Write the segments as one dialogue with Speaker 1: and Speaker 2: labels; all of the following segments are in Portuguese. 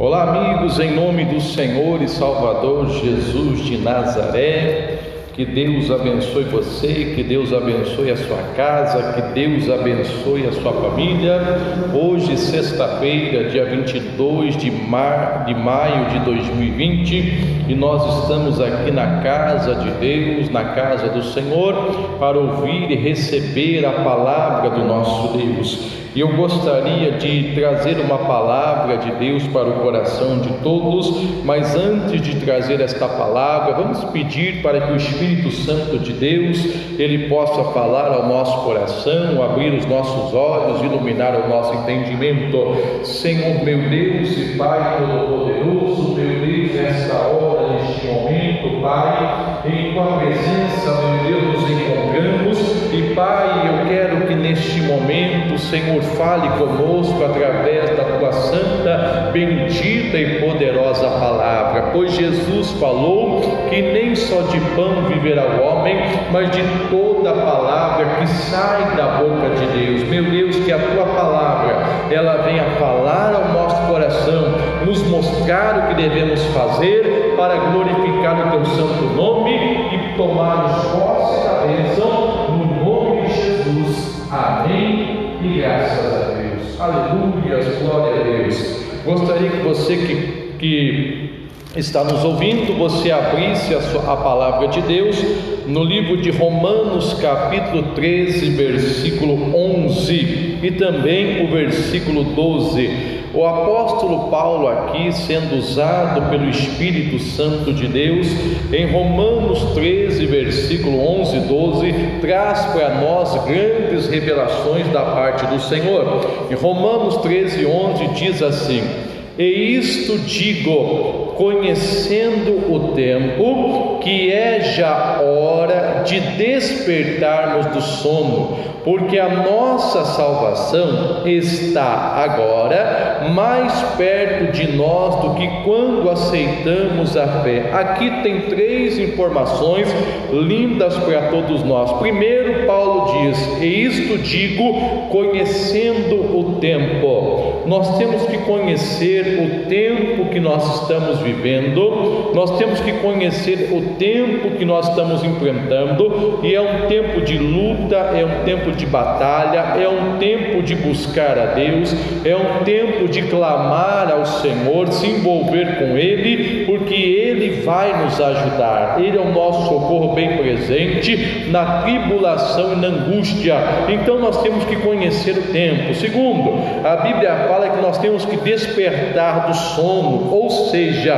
Speaker 1: Olá, amigos, em nome do Senhor e Salvador Jesus de Nazaré, que Deus abençoe você, que Deus abençoe a sua casa, que Deus abençoe a sua família. Hoje, sexta-feira, dia 22 de, mar, de maio de 2020, e nós estamos aqui na casa de Deus, na casa do Senhor, para ouvir e receber a palavra do nosso Deus. E eu gostaria de trazer uma palavra de Deus para o coração de todos, mas antes de trazer esta palavra, vamos pedir para que o Espírito Santo de Deus, ele possa falar ao nosso coração, abrir os nossos olhos, iluminar o nosso entendimento. Senhor meu Deus e Pai todo-poderoso, meu Deus, nesta hora, neste momento, Pai, em tua presença, meu Deus, nos encontramos e Pai, eu quero que neste momento, Senhor, Senhor, fale conosco através da tua santa, bendita e poderosa palavra, pois Jesus falou que nem só de pão viverá o homem, mas de toda palavra que sai da boca de Deus. Meu Deus, que a tua palavra ela venha falar ao nosso coração, nos mostrar o que devemos fazer para glorificar o teu santo nome e tomarmos posse da bênção graças a Deus. Aleluia, glória a Deus. Gostaria que você que, que está nos ouvindo, você abrisse a, sua, a palavra de Deus no livro de Romanos, capítulo 13, versículo 11 e também o versículo 12. O apóstolo Paulo, aqui sendo usado pelo Espírito Santo de Deus, em Romanos 13, versículo 11 e 12, traz para nós grandes revelações da parte do Senhor. Em Romanos 13, 11 diz assim: E isto digo, conhecendo o tempo, que é já hora de despertarmos do sono porque a nossa salvação está agora mais perto de nós do que quando aceitamos a fé. Aqui tem três informações lindas para todos nós. Primeiro, Paulo diz: E isto digo conhecendo o tempo. Nós temos que conhecer o tempo que nós estamos vivendo, nós temos que conhecer o tempo que nós estamos enfrentando, e é um tempo de luta, é um tempo de batalha, é um tempo de buscar a Deus, é um tempo de clamar ao Senhor, se envolver com Ele, porque Ele vai nos ajudar. Ele é o nosso socorro bem presente na tribulação e na angústia. Então nós temos que conhecer o tempo. Segundo, a Bíblia fala que nós temos que despertar do sono, ou seja,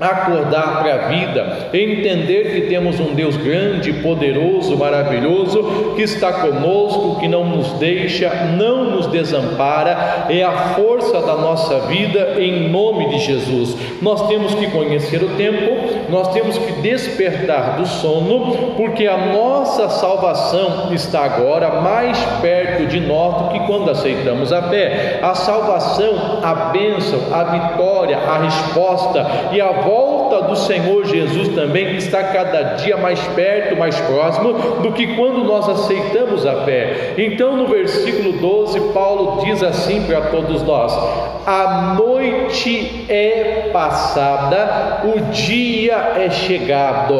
Speaker 1: acordar para a vida, entender que temos um Deus grande, poderoso, maravilhoso, que está conosco, que não nos deixa, não nos desampara, é a força da nossa vida em nome de Jesus. Nós temos que conhecer o tempo, nós temos que despertar do sono, porque a nossa salvação está agora mais perto de nós do que quando aceitamos a fé. A salvação, a bênção, a vitória, a resposta e a volta do Senhor Jesus também está cada dia mais perto, mais próximo do que quando nós aceitamos a fé. Então, no versículo 12, Paulo diz assim para todos nós: A noite é passada, o dia é chegado.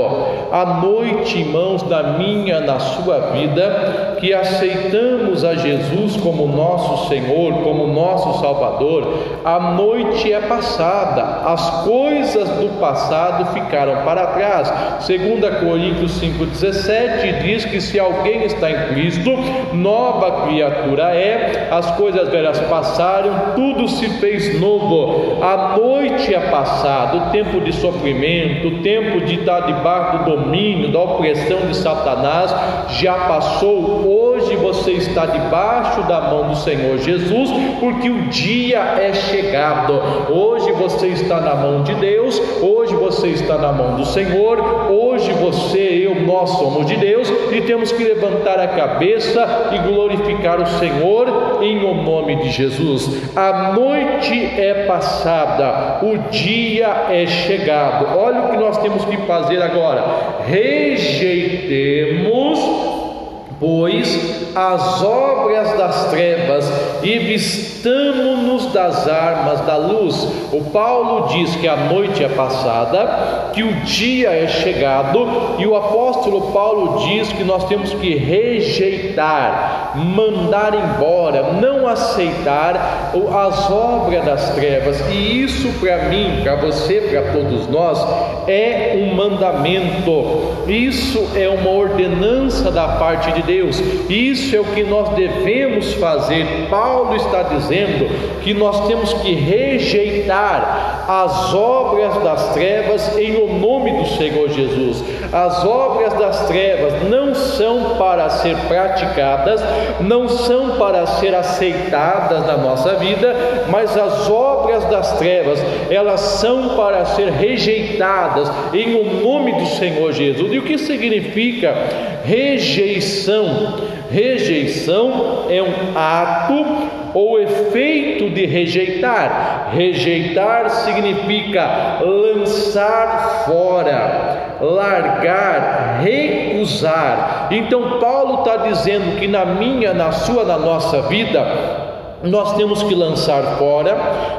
Speaker 1: A noite, irmãos, da minha, na sua vida, que aceitamos a Jesus como nosso Senhor, como nosso Salvador, a noite é passada, as coisas do passado ficaram para trás. 2 Coríntios 5,17 diz que se alguém está em Cristo, nova criatura é, as coisas velhas passaram, tudo se fez novo. A noite é passada, o tempo de sofrimento, o tempo de estar debaixo do domínio, da opressão de Satanás já passou. Hoje você está debaixo da mão do Senhor Jesus, porque o dia é chegado. Hoje você está na mão de Deus, Hoje você está na mão do Senhor, hoje você eu, nós somos de Deus e temos que levantar a cabeça e glorificar o Senhor em o nome de Jesus. A noite é passada, o dia é chegado. Olha o que nós temos que fazer agora: rejeitemos pois, as obras das trevas e vistamo-nos das armas da luz. O Paulo diz que a noite é passada, que o dia é chegado, e o apóstolo Paulo diz que nós temos que rejeitar, mandar embora, não aceitar as obras das trevas. E isso para mim, para você, para todos nós, é um mandamento. Isso é uma ordenança da parte de Deus. Isso é o que nós devemos fazer. Paulo está dizendo que nós temos que rejeitar as obras das trevas em o nome do Senhor Jesus. As obras das trevas não são para ser praticadas, não são para ser aceitadas na nossa vida, mas as obras das trevas, elas são para ser rejeitadas em o nome do Senhor Jesus. E o que significa rejeição? Rejeição é um ato ou efeito de rejeitar. Rejeitar significa lançar fora, largar, recusar. Então, Paulo está dizendo que na minha, na sua, na nossa vida, nós temos que lançar fora,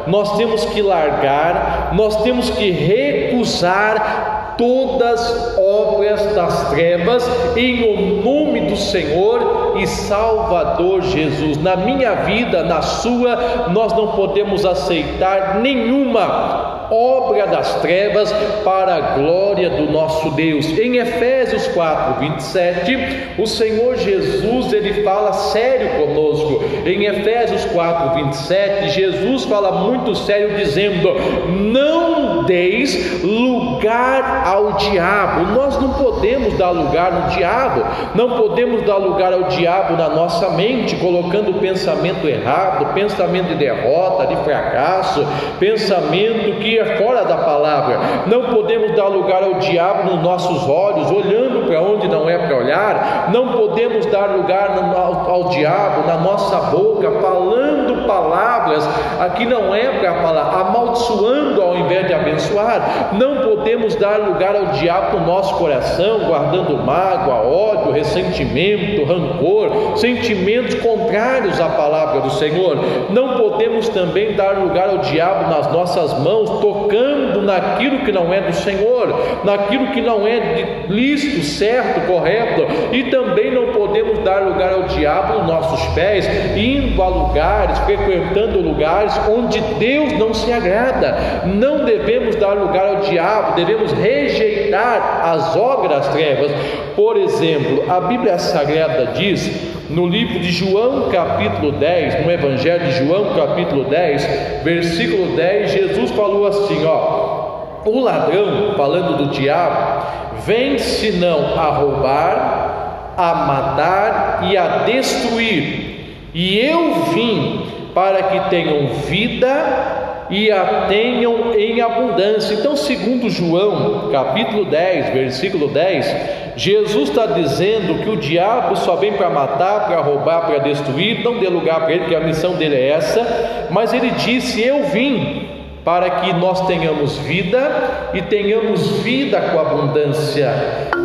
Speaker 1: nós temos que largar, nós temos que recusar todas obras das trevas em o nome do Senhor e Salvador Jesus. Na minha vida, na sua, nós não podemos aceitar nenhuma obra das trevas para a glória do nosso Deus. Em Efésios 4, 27, o Senhor Jesus ele fala sério conosco. Em Efésios 4, 27, Jesus fala muito sério, dizendo: Não deis lugar ao diabo. Nós não podemos dar lugar no diabo, não podemos dar lugar ao diabo na nossa mente, colocando pensamento errado, pensamento de derrota, de fracasso, pensamento que é fora da palavra. Não podemos dar lugar ao diabo nos nossos olhos, olhando para onde não é para olhar. Não podemos dar lugar ao, ao diabo na nossa boca, falando palavras aqui não é para falar, amaldiçoando ao invés de abençoar. Não podemos dar lugar ao diabo no nosso coração, guardando mágoa, ódio, ressentimento, rancor, sentimentos contrários à palavra do Senhor. Não podemos também dar lugar ao diabo nas nossas mãos, tocando naquilo que não é do Senhor, naquilo que não é lícito, certo, correto, e também não podemos dar lugar ao diabo nos nossos pés, indo a lugares, frequentando lugares onde Deus não se agrada. Não devemos dar lugar ao diabo, devemos rejeitar as obras trevas. Por exemplo, a Bíblia Sagrada diz no livro de João, capítulo 10, no Evangelho de João, capítulo 10, versículo 10, Jesus falou assim: ó, o ladrão, falando do diabo, vem senão a roubar, a matar e a destruir, e eu vim para que tenham vida e a tenham em abundância. Então, segundo João, capítulo 10, versículo 10, Jesus está dizendo que o diabo só vem para matar, para roubar, para destruir, não dê lugar para ele, que a missão dele é essa, mas ele disse: Eu vim para que nós tenhamos vida e tenhamos vida com abundância.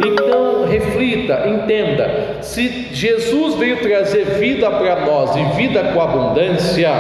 Speaker 1: Então, reflita, entenda: se Jesus veio trazer vida para nós e vida com abundância,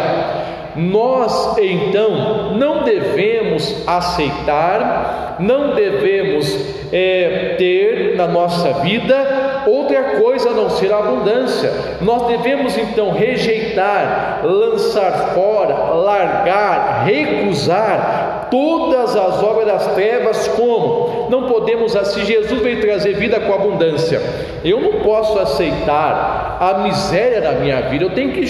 Speaker 1: nós então não devemos aceitar, não devemos é, ter na nossa vida outra coisa a não ser a abundância. Nós devemos então rejeitar, lançar fora, largar, recusar todas as obras das trevas, como? Não podemos, se Jesus veio trazer vida com abundância, eu não posso aceitar a miséria da minha vida, eu tenho que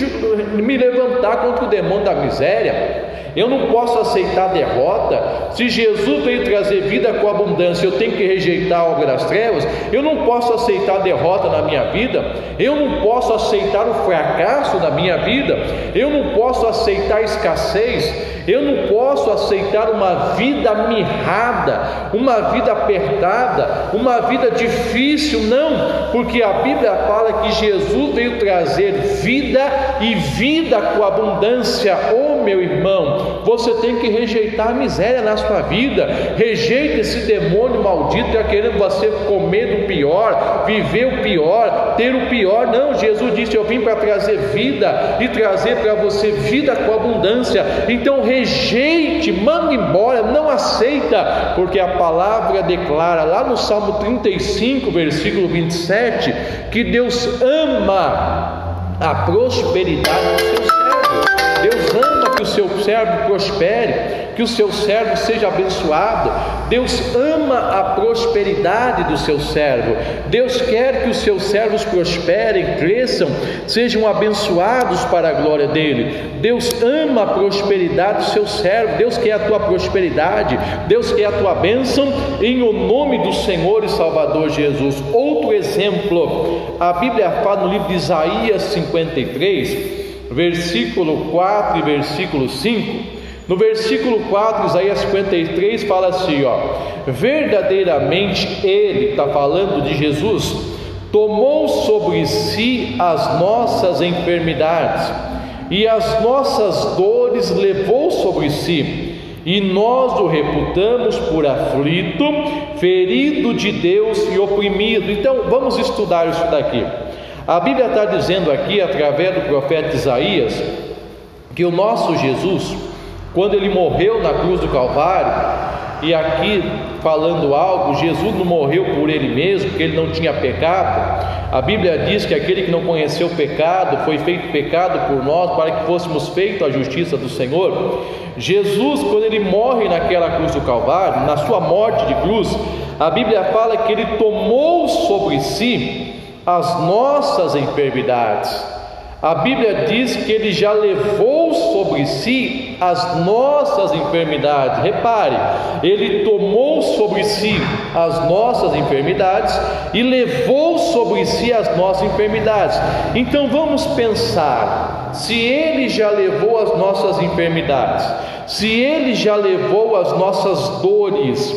Speaker 1: me levantar contra o demônio da miséria. Eu não posso aceitar derrota. Se Jesus veio trazer vida com abundância, eu tenho que rejeitar a obra das trevas. Eu não posso aceitar derrota na minha vida. Eu não posso aceitar o fracasso na minha vida. Eu não posso aceitar escassez. Eu não posso aceitar uma vida mirrada, uma vida apertada, uma vida difícil, não, porque a Bíblia fala que Jesus veio trazer vida e vida com abundância. Oh, meu irmão, você tem que rejeitar a miséria na sua vida, rejeita esse demônio maldito que está querendo você comer do pior, viver o pior, ter o pior. Não, Jesus disse: Eu vim para trazer vida e trazer para você vida com abundância. Então rejeite, manda embora, não aceita, porque a palavra declara lá no Salmo 35, versículo 27, que Deus ama a prosperidade do seu servo. Deus ama que o seu servo prospere que o seu servo seja abençoado. Deus ama a prosperidade do seu servo. Deus quer que os seus servos prosperem, cresçam, sejam abençoados para a glória dele. Deus ama a prosperidade do seu servo. Deus quer a tua prosperidade. Deus quer a tua bênção em o nome do Senhor e Salvador Jesus. Outro exemplo, a Bíblia fala no livro de Isaías 53, versículo 4 e versículo 5 no versículo 4, Isaías 53 fala assim: ó, verdadeiramente Ele está falando de Jesus, tomou sobre si as nossas enfermidades e as nossas dores levou sobre si, e nós o reputamos por aflito, ferido de Deus e oprimido. Então vamos estudar isso daqui. A Bíblia está dizendo aqui, através do profeta Isaías, que o nosso Jesus, quando ele morreu na cruz do Calvário, e aqui falando algo, Jesus não morreu por ele mesmo, porque ele não tinha pecado. A Bíblia diz que aquele que não conheceu pecado foi feito pecado por nós para que fôssemos feitos a justiça do Senhor. Jesus, quando ele morre naquela cruz do Calvário, na sua morte de cruz, a Bíblia fala que ele tomou sobre si as nossas enfermidades. A Bíblia diz que ele já levou sobre si as nossas enfermidades. Repare, ele tomou sobre si as nossas enfermidades e levou sobre si as nossas enfermidades. Então vamos pensar: se ele já levou as nossas enfermidades, se ele já levou as nossas dores,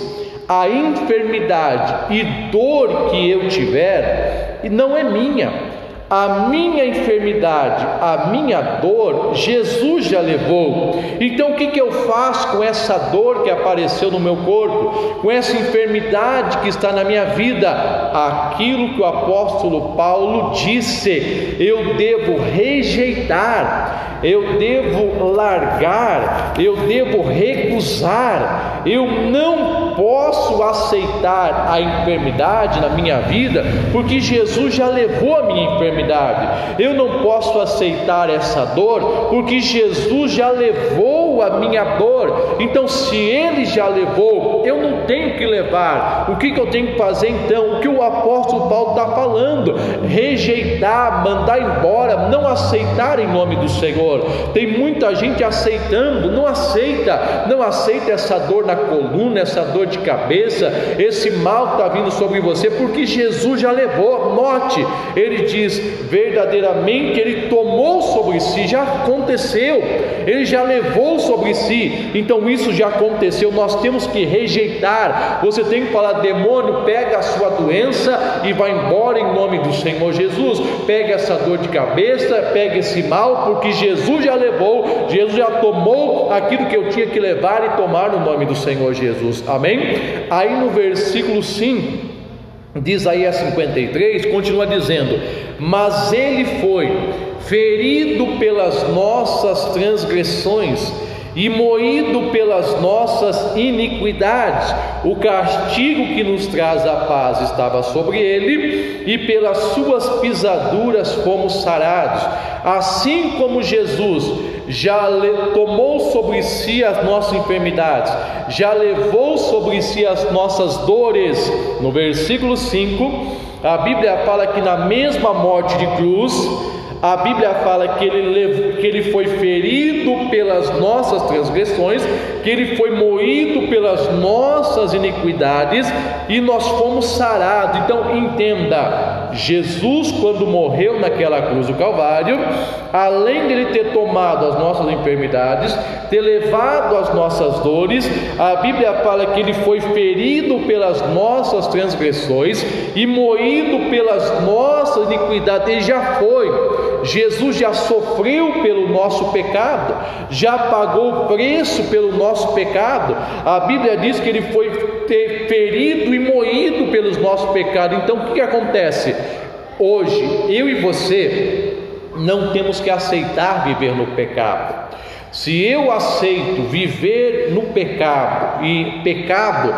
Speaker 1: a enfermidade e dor que eu tiver, não é minha a minha enfermidade, a minha dor, Jesus já levou. Então o que, que eu faço com essa dor que apareceu no meu corpo, com essa enfermidade que está na minha vida? Aquilo que o apóstolo Paulo disse, eu devo rejeitar, eu devo largar, eu devo recusar, eu não posso aceitar a enfermidade na minha vida, porque Jesus já levou a minha enfermidade. Eu não posso aceitar essa dor, porque Jesus já levou a minha dor. Então, se Ele já levou, eu não tenho que levar. O que, que eu tenho que fazer então? O que o apóstolo Paulo está falando? Rejeitar, mandar embora, não aceitar em nome do Senhor. Tem muita gente aceitando, não aceita, não aceita essa dor na coluna, essa dor de cabeça, esse mal que está vindo sobre você, porque Jesus já levou. Note, ele diz: verdadeiramente ele tomou sobre si, já aconteceu, ele já levou sobre si, então isso já aconteceu, nós temos que rejeitar. Você tem que falar, demônio, pega a sua doença e vai embora em nome do Senhor Jesus, pega essa dor de cabeça, pega esse mal, porque Jesus já levou, Jesus já tomou aquilo que eu tinha que levar e tomar no nome do Senhor Jesus, amém? Aí no versículo 5 de Isaías 53, continua dizendo: Mas ele foi ferido pelas nossas transgressões e moído pelas nossas iniquidades. O castigo que nos traz a paz estava sobre ele, e pelas suas pisaduras fomos sarados. Assim como Jesus já tomou sobre si as nossas enfermidades, já levou sobre si as nossas dores. No versículo 5, a Bíblia fala que na mesma morte de cruz, a Bíblia fala que ele, que ele foi ferido pelas nossas transgressões, que ele foi moído pelas nossas iniquidades e nós fomos sarados. Então entenda, Jesus, quando morreu naquela cruz do Calvário, além de ele ter tomado as nossas enfermidades, ter levado as nossas dores, a Bíblia fala que ele foi ferido pelas nossas transgressões e moído pelas nossas iniquidades. Ele já foi. Jesus já sofreu pelo nosso pecado, já pagou o preço pelo nosso pecado. A Bíblia diz que ele foi ferido e moído pelos nossos pecados. Então o que, que acontece? Hoje, eu e você não temos que aceitar viver no pecado. Se eu aceito viver no pecado, e pecado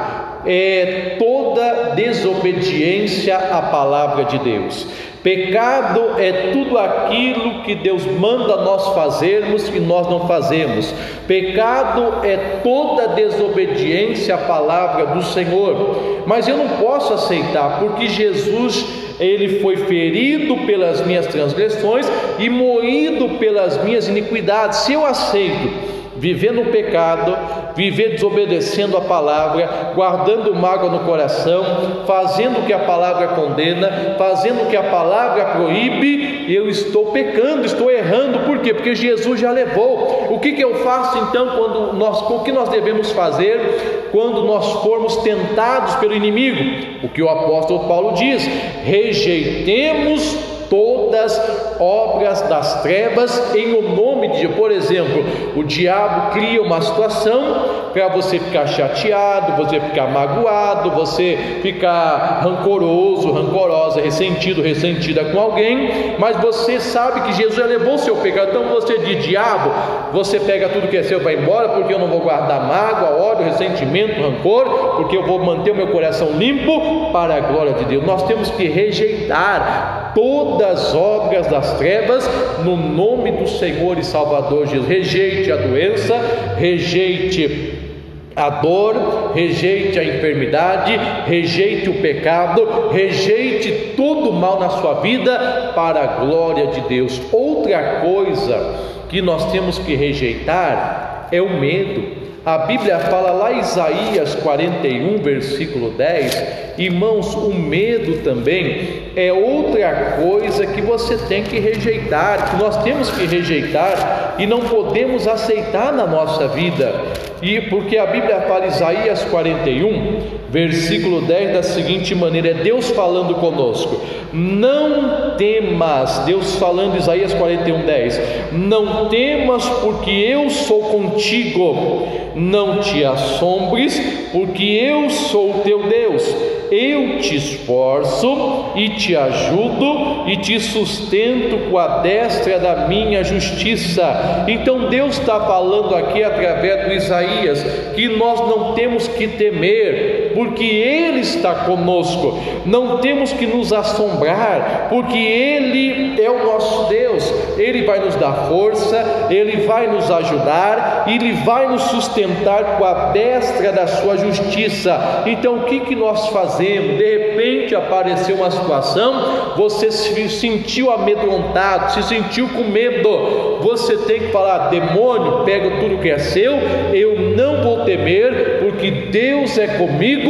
Speaker 1: é toda desobediência à palavra de Deus. Pecado é tudo aquilo que Deus manda nós fazermos e nós não fazemos. Pecado é toda desobediência à palavra do Senhor. Mas eu não posso aceitar, porque Jesus ele foi ferido pelas minhas transgressões e moído pelas minhas iniquidades. Se eu aceito viver no pecado, viver desobedecendo a palavra, guardando mágoa no coração, fazendo o que a palavra condena, fazendo o que a palavra proíbe, eu estou pecando, estou errando, por quê? Porque Jesus já levou. O que, que eu faço então quando nós, o que nós devemos fazer quando nós formos tentados pelo inimigo? O que o apóstolo Paulo diz: rejeitemos todas obras das trevas em o nome de Deus. Por exemplo, o diabo cria uma situação para você ficar chateado, você ficar magoado, você ficar rancoroso, rancorosa, ressentido, ressentida com alguém, mas você sabe que Jesus levou seu pecado. Então você diz, diabo, você pega tudo que é seu, vai embora, porque eu não vou guardar mágoa, ódio, ressentimento, rancor, porque eu vou manter o meu coração limpo para a glória de Deus. Nós temos que rejeitar toda das obras das trevas, no nome do Senhor e Salvador Jesus. Rejeite a doença, rejeite a dor, rejeite a enfermidade, rejeite o pecado, rejeite todo o mal na sua vida para a glória de Deus. Outra coisa que nós temos que rejeitar é o medo. A Bíblia fala lá Isaías 41, versículo 10, irmãos, o medo também é outra coisa que você tem que rejeitar, que nós temos que rejeitar e não podemos aceitar na nossa vida. E porque a Bíblia fala Isaías 41, versículo 10 da seguinte maneira, é Deus falando conosco: Não temas, Deus falando Isaías 41, 10, não temas, porque eu sou contigo não te assombres, porque eu sou teu Deus. Eu te esforço e te ajudo e te sustento com a destra da minha justiça. Então Deus está falando aqui através do Isaías que nós não temos que temer, porque Ele está conosco. Não temos que nos assombrar, porque Ele é o nosso Deus. Ele vai nos dar força, Ele vai nos ajudar, Ele vai nos sustentar com a destra da sua justiça. Então o que, que nós fazemos? De repente apareceu uma situação, você se sentiu amedrontado, se sentiu com medo. Você tem que falar: demônio, pega tudo que é seu, eu não vou temer, porque Deus é comigo,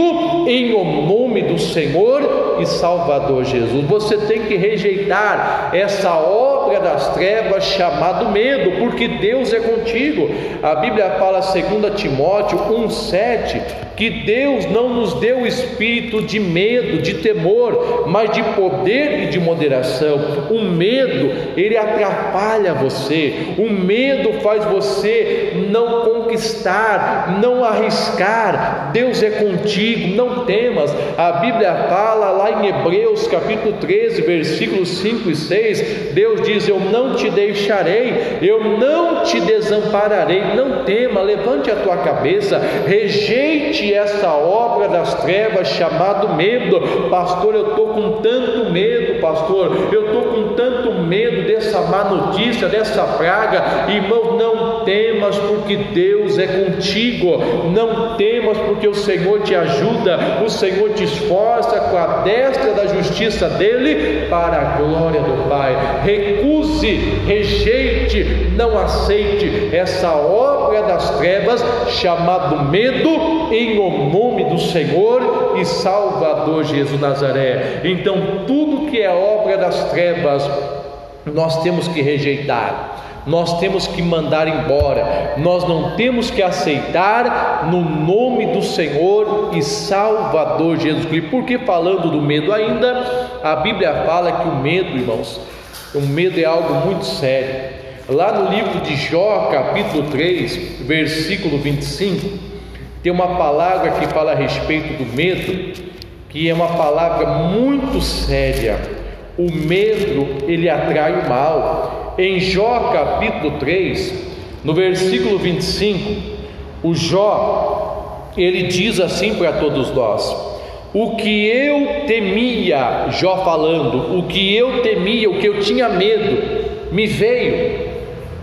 Speaker 1: em o nome do Senhor e Salvador Jesus. Você tem que rejeitar essa obra das trevas chamado medo, porque Deus é contigo. A Bíblia fala 2 Timóteo 1,7 que Deus não nos deu espírito de medo, de temor, mas de poder e de moderação. O medo, ele atrapalha você. O medo faz você não conquistar, não arriscar. Deus é contigo, não temas. A Bíblia fala lá em Hebreus capítulo 13, versículos 5 e 6, Deus diz: "Eu não te deixarei, eu não te desampararei. Não tema, levante a tua cabeça, rejeite essa obra das trevas chamado medo. Pastor, eu estou com tanto medo, pastor, eu estou com tanto medo dessa má notícia, dessa praga. Irmão, não temas, porque Deus é contigo. Não temas, porque o Senhor te ajuda, o Senhor te esforça com a destra da justiça dele para a glória do Pai. Recuse, rejeite, não aceite essa obra das trevas, chamado medo, em o nome do Senhor e Salvador Jesus Nazaré. Então, tudo que é obra das trevas, nós temos que rejeitar nós temos que mandar embora, nós não temos que aceitar no nome do Senhor e Salvador Jesus Cristo. Porque falando do medo ainda, a Bíblia fala que o medo, irmãos, o medo é algo muito sério. Lá no livro de Jó, capítulo 3, versículo 25, tem uma palavra que fala a respeito do medo, que é uma palavra muito séria. O medo, ele atrai o mal. Em Jó capítulo 3, no versículo 25, o Jó, ele diz assim para todos nós: O que eu temia, Jó falando, o que eu temia, o que eu tinha medo, me veio,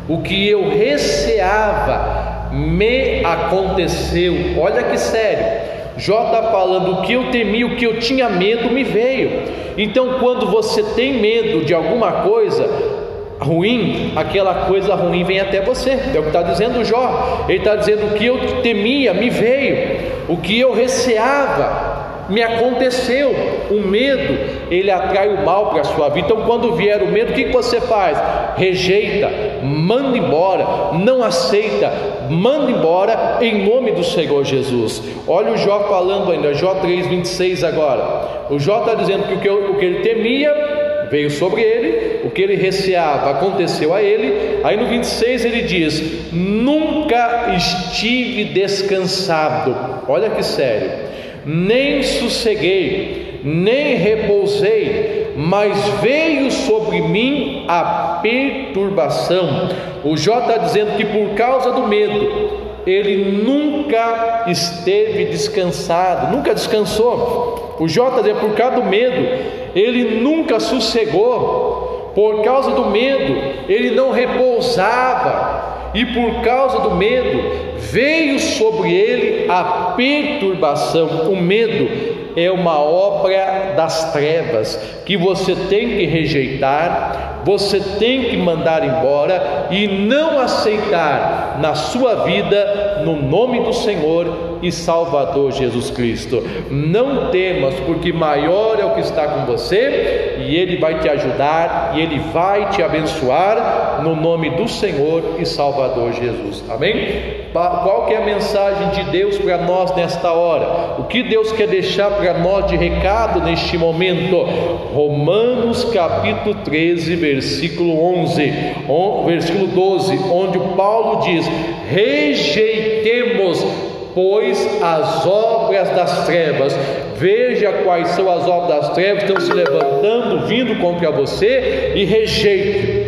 Speaker 1: o que eu receava, me aconteceu. Olha que sério. Jó está falando o que eu temia, o que eu tinha medo me veio. Então, quando você tem medo de alguma coisa, ruim, aquela coisa ruim vem até você. É o que está dizendo Jó. Ele está dizendo: o que eu temia me veio, o que eu receava me aconteceu. O medo, ele atrai o mal para a sua vida. Então, quando vier o medo, o que você faz? Rejeita, manda embora, não aceita, manda embora em nome do Senhor Jesus. Olha o Jó falando ainda, Jó 3,26 agora. O Jó está dizendo que o que, o que ele temia veio sobre ele, o que ele receava aconteceu a ele. Aí no 26 ele diz: Nunca estive descansado, olha que sério, nem sosseguei, nem repousei, mas veio sobre mim a perturbação. O Jó está dizendo que por causa do medo, ele nunca esteve descansado, nunca descansou. O Jó está dizendo, por causa do medo, ele nunca sossegou, por causa do medo, ele não repousava, e por causa do medo, veio sobre ele a perturbação, o medo é uma obra das trevas que você tem que rejeitar, você tem que mandar embora e não aceitar na sua vida, no nome do Senhor e Salvador Jesus Cristo. Não temas, porque maior é o que está com você e Ele vai te ajudar e Ele vai te abençoar no nome do Senhor e Salvador Jesus. Amém? Qual que é a mensagem de Deus para nós nesta hora? O que Deus quer deixar para nós de recado neste momento? Romanos capítulo 13, versículo 11, versículo 12, onde Paulo diz: rejeitemos pois as obras das trevas. Veja quais são as obras das trevas que estão se levantando, vindo contra você e rejeite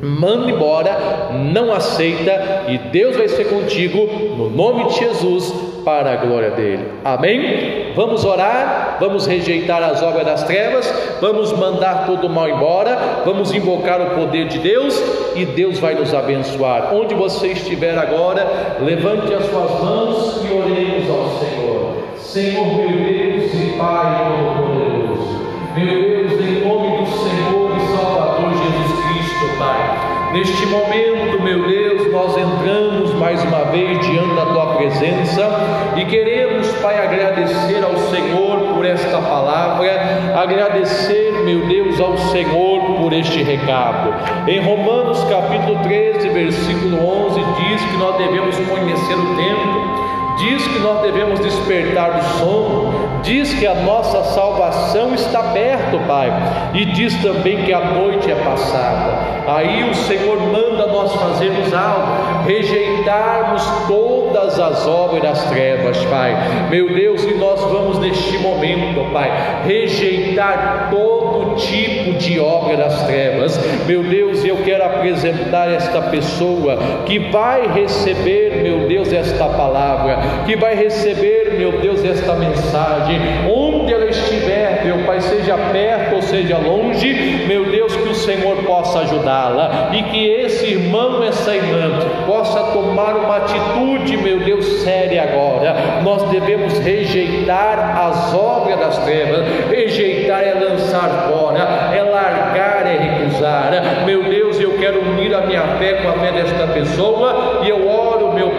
Speaker 1: manda embora, não aceita e Deus vai ser contigo no nome de Jesus para a glória dele. Amém? Vamos orar, vamos rejeitar as obras das trevas, vamos mandar todo o mal embora, vamos invocar o poder de Deus e Deus vai nos abençoar. Onde você estiver agora, levante as suas mãos e oremos ao Senhor. Senhor meu Deus e Pai todo-poderoso, meu Deus, em nome do Senhor e Salvador Jesus Cristo, Pai. Neste momento, meu Deus, nós entramos mais uma vez diante da tua presença e queremos, Pai, agradecer ao Senhor por esta palavra, agradecer, meu Deus, ao Senhor por este recado. Em Romanos capítulo 13, versículo 11, diz que nós devemos conhecer o tempo diz que nós devemos despertar do sono, diz que a nossa salvação está perto, Pai, e diz também que a noite é passada. Aí o Senhor manda nós fazermos algo, rejeitarmos todas as obras das trevas, Pai. Meu Deus, e nós vamos neste momento, Pai, rejeitar todo tipo de obra das trevas. Meu Deus, eu quero apresentar esta pessoa que vai receber, meu Deus, esta palavra que vai receber, meu Deus, esta mensagem, onde ela estiver, meu Pai, seja perto ou seja longe, meu Deus, que o Senhor possa ajudá-la e que esse irmão, essa irmã, possa tomar uma atitude, meu Deus, séria agora. Nós devemos rejeitar as obras das trevas, rejeitar é lançar fora, é largar, é recusar. Meu Deus, eu quero unir a minha fé com a fé desta pessoa e eu oro,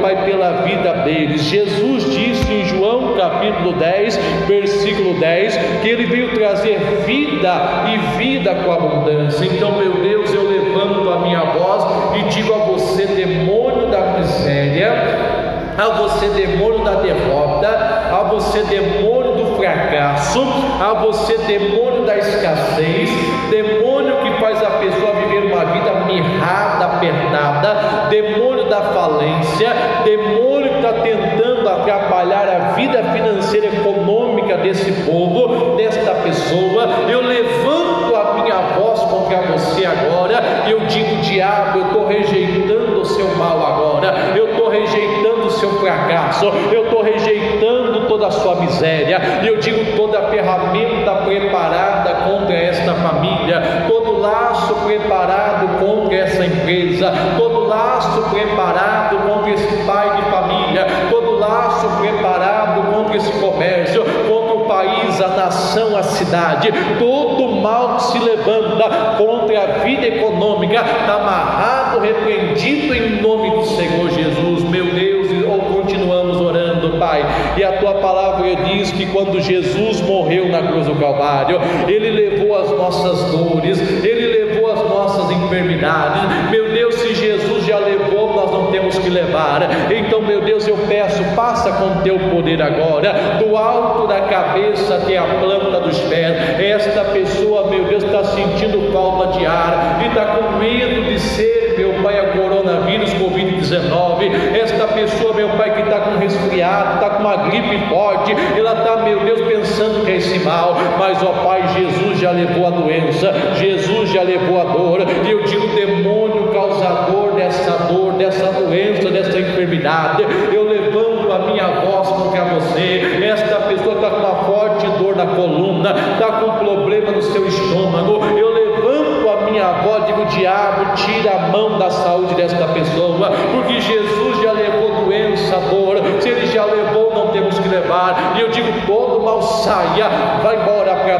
Speaker 1: Pai pela vida deles. Jesus disse em João capítulo 10, versículo 10, que ele veio trazer vida e vida com abundância. Então, meu Deus, eu levanto a minha voz e digo a você, demônio da miséria, a você, demônio da derrota, a você, demônio do fracasso, a você, demônio da escassez, demônio que faz a pessoa viver uma vida mirrada, apertada, demônio da falência, demônio que está tentando atrapalhar a vida financeira e econômica desse povo, desta pessoa. Eu levanto a minha voz contra você agora, eu digo, diabo, eu estou rejeitando o seu mal agora, eu estou rejeitando o seu fracasso, eu estou rejeitando toda a sua miséria, eu digo toda a ferramenta preparada contra esta família, todo laço preparado contra essa empresa, todo laço preparado contra esse pai de família, todo laço preparado contra esse comércio, contra o país, a nação, a cidade, todo mal que se levanta contra a vida econômica está amarrado, repreendido em nome do Senhor Jesus, meu Deus, ou continuamos orando, Pai, e a tua palavra diz que quando Jesus morreu na cruz do Calvário, ele levou as nossas dores, ele levou as nossas enfermidades, meu Deus, se Jesus já levou, nós não temos que levar, então, meu Deus, eu peço, passa com teu poder agora, do alto da cabeça até a planta dos pés, esta pessoa, meu Deus, está sentindo falta de ar e está com medo de ser, meu Pai, a coronavírus, Covid-19. Esta pessoa, meu Pai, que está com resfriado, está com uma gripe forte, ela está, meu Deus, pensando que é esse mal, mas, ó Pai, Jesus já levou a doença, Jesus já levou a dor, e eu digo, demônio causador dessa dor, dessa doença, dessa enfermidade, a minha voz contra você. Esta pessoa está com uma forte dor na coluna, está com problema no seu estômago, eu levanto a minha voz, digo, diabo, tira a mão da saúde desta pessoa, porque Jesus já levou doença, dor, se ele já levou, não temos que levar, e eu digo, todo mal saia, vai embora para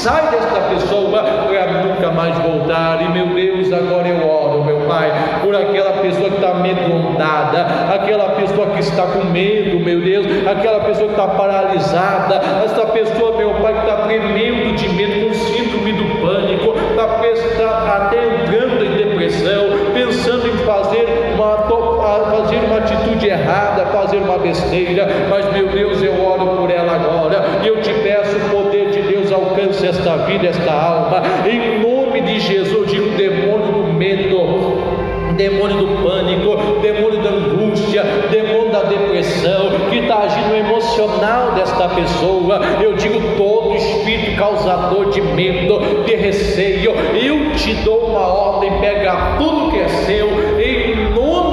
Speaker 1: sai desta pessoa para nunca mais voltar. E meu Deus, agora eu oro, meu Pai, por aquela pessoa que está amedrontada, aquela pessoa que está com medo, meu Deus, aquela pessoa que está paralisada, essa pessoa, meu Pai, que está tremendo de medo, com síndrome do pânico, está, até entrando em depressão, pensando em fazer uma, fazer uma atitude errada, fazer uma besteira, mas meu Deus, eu oro por ela agora, e eu te peço de Deus alcance esta vida, esta alma, em nome de Jesus, digo demônio do medo, demônio do pânico, demônio da angústia, demônio da depressão, que está agindo emocional desta pessoa. Eu digo todo espírito causador de medo, de receio, eu te dou uma ordem, pega tudo que é seu, em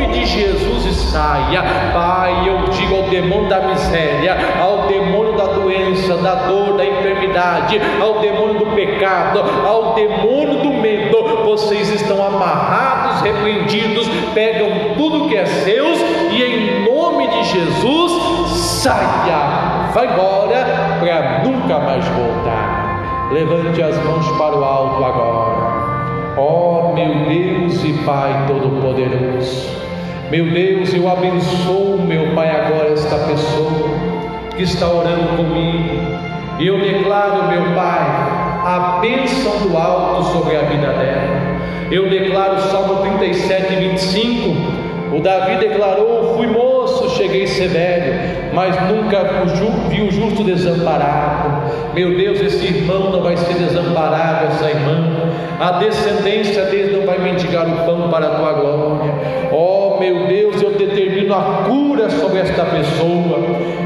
Speaker 1: nome de Jesus e saia. Pai, eu digo ao demônio da miséria, ao demônio da doença, da dor, da enfermidade, ao demônio do pecado, ao demônio do medo, vocês estão amarrados, repreendidos, pegam tudo que é seus e em nome de Jesus saia, vai embora para nunca mais voltar. Levante as mãos para o alto agora. Ó oh, meu Deus e Pai Todo-Poderoso, meu Deus, eu abençoo, meu Pai, agora esta pessoa que está orando comigo, e eu declaro, meu Pai, a bênção do alto sobre a vida dela. Eu declaro Salmo 37, 25. O Davi declarou: Fui moço, cheguei a ser velho, mas nunca vi o justo desamparado. Meu Deus, esse irmão não vai ser desamparado, essa irmã. A descendência dele não vai mendigar o pão para a tua glória. Meu Deus, eu determino a cura sobre esta pessoa.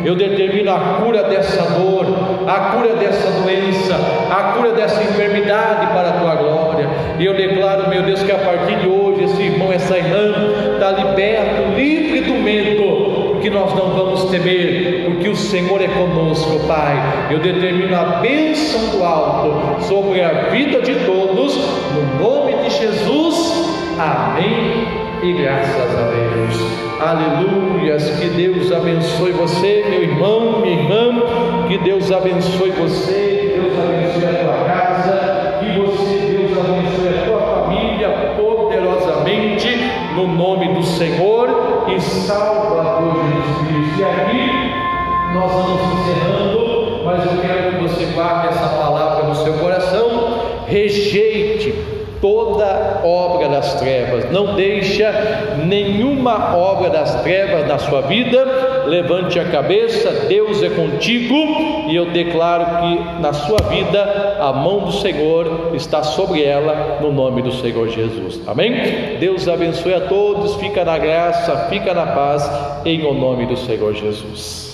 Speaker 1: Eu determino a cura dessa dor, a cura dessa doença, a cura dessa enfermidade para a tua glória. E eu declaro, meu Deus, que a partir de hoje esse irmão, essa irmã está liberto, livre do medo, porque nós não vamos temer, porque o Senhor é conosco, Pai. Eu determino a bênção do alto sobre a vida de todos, no nome de Jesus. Amém. E graças a Deus. Aleluias. Que Deus abençoe você, meu irmão, minha irmã. Que Deus abençoe você, que Deus abençoe a tua casa, que você, Deus abençoe a tua família poderosamente, no nome do Senhor e Salvador Jesus Cristo. E aqui nós vamos encerrando, mas eu quero que você guarde essa palavra no seu coração. Rejeite toda obra das trevas, não deixa nenhuma obra das trevas na sua vida. Levante a cabeça, Deus é contigo, e eu declaro que na sua vida a mão do Senhor está sobre ela, no nome do Senhor Jesus. Amém? Deus abençoe a todos, fica na graça, fica na paz, em o nome do Senhor Jesus.